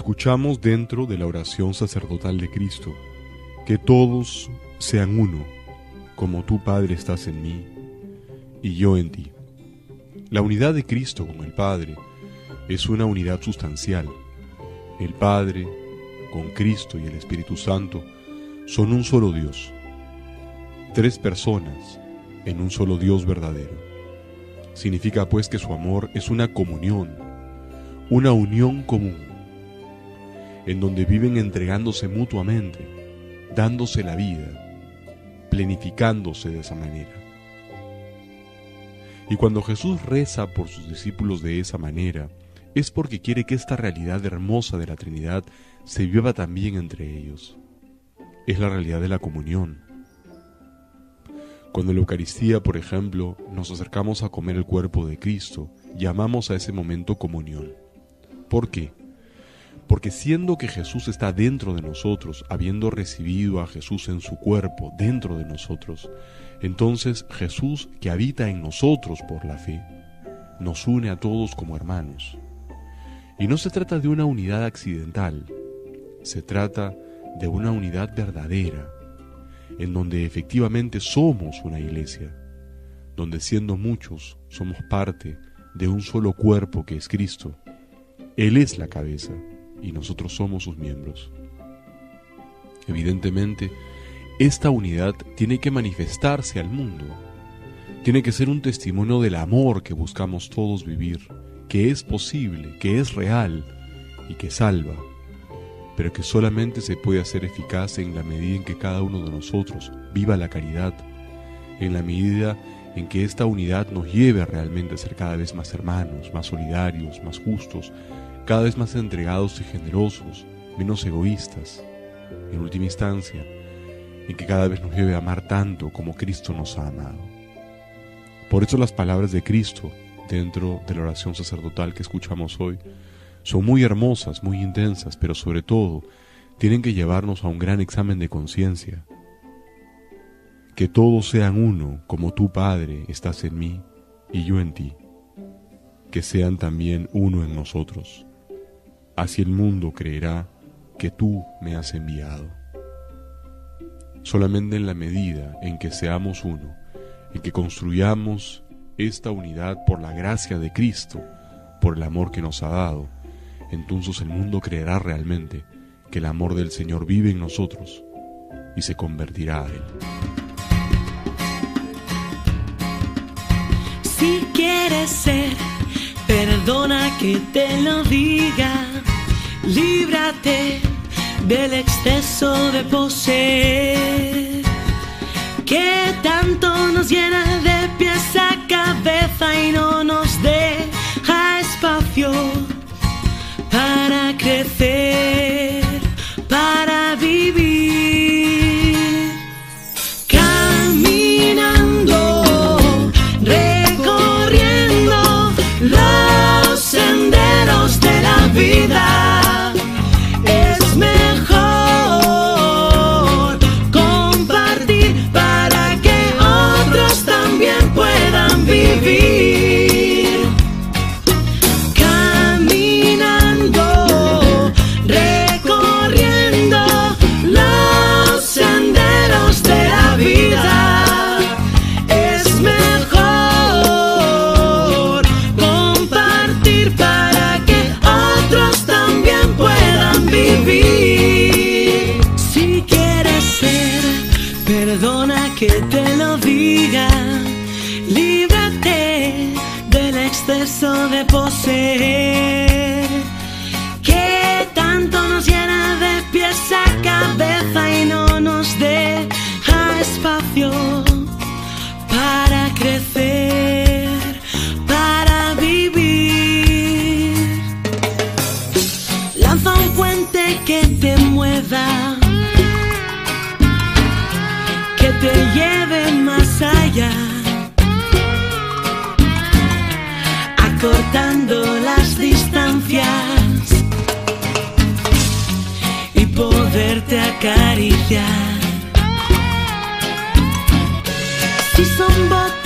Escuchamos dentro de la oración sacerdotal de Cristo, que todos sean uno, como tú Padre estás en mí y yo en ti. La unidad de Cristo con el Padre es una unidad sustancial. El Padre, con Cristo y el Espíritu Santo, son un solo Dios. Tres personas en un solo Dios verdadero. Significa pues que su amor es una comunión, una unión común, en donde viven entregándose mutuamente, dándose la vida, planificándose de esa manera. Y cuando Jesús reza por sus discípulos de esa manera, es porque quiere que esta realidad hermosa de la Trinidad se viva también entre ellos. Es la realidad de la comunión. Cuando en la Eucaristía, por ejemplo, nos acercamos a comer el cuerpo de Cristo, llamamos a ese momento comunión. ¿Por qué? Porque siendo que Jesús está dentro de nosotros, habiendo recibido a Jesús en su cuerpo, dentro de nosotros, entonces Jesús, que habita en nosotros por la fe, nos une a todos como hermanos. Y no se trata de una unidad accidental, se trata de una unidad verdadera, en donde efectivamente somos una iglesia, donde siendo muchos somos parte de un solo cuerpo que es Cristo. Él es la cabeza y nosotros somos sus miembros. Evidentemente, esta unidad tiene que manifestarse al mundo. Tiene que ser un testimonio del amor que buscamos todos vivir, que es posible, que es real y que salva, pero que solamente se puede hacer eficaz en la medida en que cada uno de nosotros viva la caridad, en la medida en que esta unidad nos lleve realmente a ser cada vez más hermanos, más solidarios, más justos, cada vez más entregados y generosos, menos egoístas. En última instancia, en que cada vez nos lleve a amar tanto como Cristo nos ha amado. Por eso las palabras de Cristo dentro de la oración sacerdotal que escuchamos hoy son muy hermosas, muy intensas, pero sobre todo tienen que llevarnos a un gran examen de conciencia. Que todos sean uno, como tú, Padre, estás en mí y yo en ti. Que sean también uno en nosotros. Así el mundo creerá que tú me has enviado. Solamente en la medida en que seamos uno, en que construyamos esta unidad por la gracia de Cristo, por el amor que nos ha dado, entonces el mundo creerá realmente que el amor del Señor vive en nosotros y se convertirá a Él. Si quieres ser, perdona que te lo diga, líbrate del exceso de poseer que tanto nos llena de pies a cabeza exceso de poseer que tanto nos llena de pies a cabeza y no nos deja espacio para crecer, para vivir. Lanza un puente que te mueva, que te lleve poderte acariciar. Si son botas